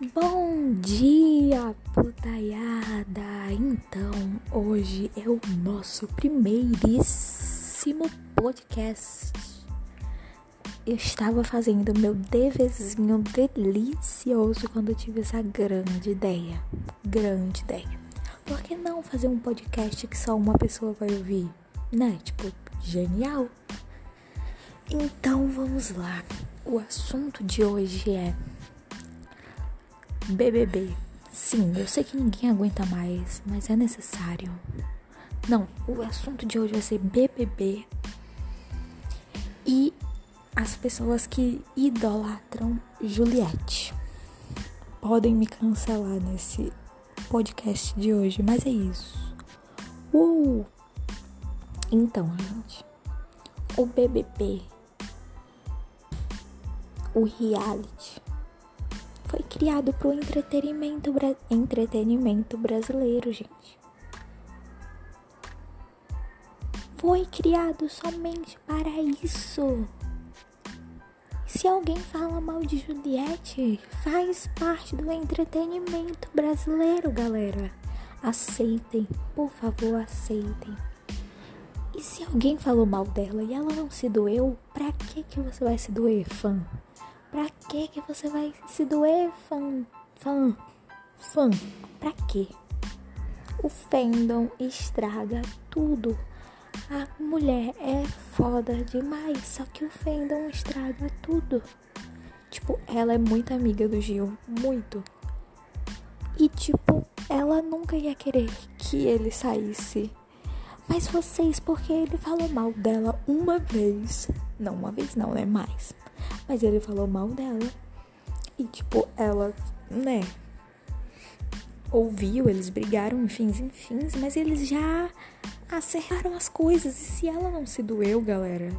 Bom dia, putaiada! Então, hoje é o nosso primeiríssimo podcast. Eu estava fazendo meu deverzinho delicioso quando tive essa grande ideia. Grande ideia. Por que não fazer um podcast que só uma pessoa vai ouvir? Né? Tipo, genial! Então vamos lá. O assunto de hoje é BBB. Sim, eu sei que ninguém aguenta mais, mas é necessário. Não, o assunto de hoje vai ser BBB e as pessoas que idolatram Juliette. Podem me cancelar nesse podcast de hoje, mas é isso. Uh! Então, gente, o BBB, o reality foi criado para o entretenimento, entretenimento brasileiro, gente. Foi criado somente para isso. Se alguém fala mal de Juliette, faz parte do entretenimento brasileiro, galera. Aceitem, por favor, aceitem. E se alguém falou mal dela e ela não se doeu, pra que que você vai se doer, fã? Pra que que você vai se doer, fã? Fã? Fã? Pra quê? O fandom estraga tudo. A mulher é foda demais, só que o fandom estraga tudo. Tipo, ela é muito amiga do Gil, muito. E tipo, ela nunca ia querer que ele saísse. Mas vocês, porque ele falou mal dela uma vez. Não, uma vez não, é mais. Mas ele falou mal dela. E, tipo, ela, né? Ouviu, eles brigaram, enfim, enfim, mas eles já acertaram as coisas. E se ela não se doeu, galera,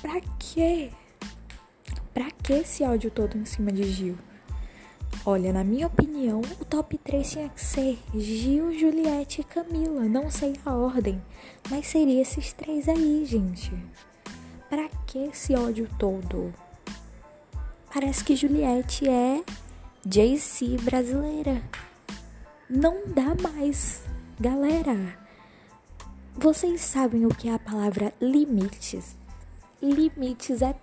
pra quê? Pra que esse áudio todo em cima de Gil? Olha, na minha opinião, o top 3 tinha que ser Gil, Juliette e Camila. Não sei a ordem, mas seria esses três aí, gente. Pra que esse ódio todo? Parece que Juliette é JC brasileira. Não dá mais. Galera, vocês sabem o que é a palavra limites? Limites é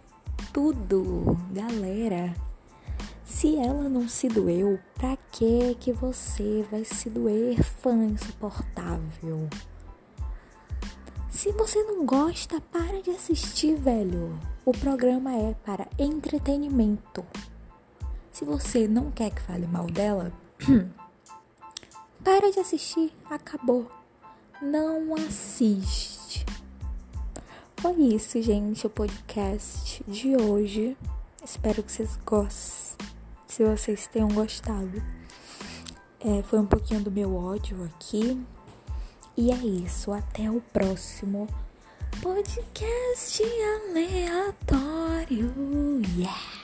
tudo, galera. Se ela não se doeu, pra que que você vai se doer, fã insuportável? Se você não gosta, para de assistir, velho. O programa é para entretenimento. Se você não quer que fale mal dela, para de assistir. Acabou. Não assiste. Foi isso, gente, o podcast de hoje. Espero que vocês gostem. Se vocês tenham gostado. É, foi um pouquinho do meu ódio aqui. E é isso, até o próximo podcast aleatório. Yeah!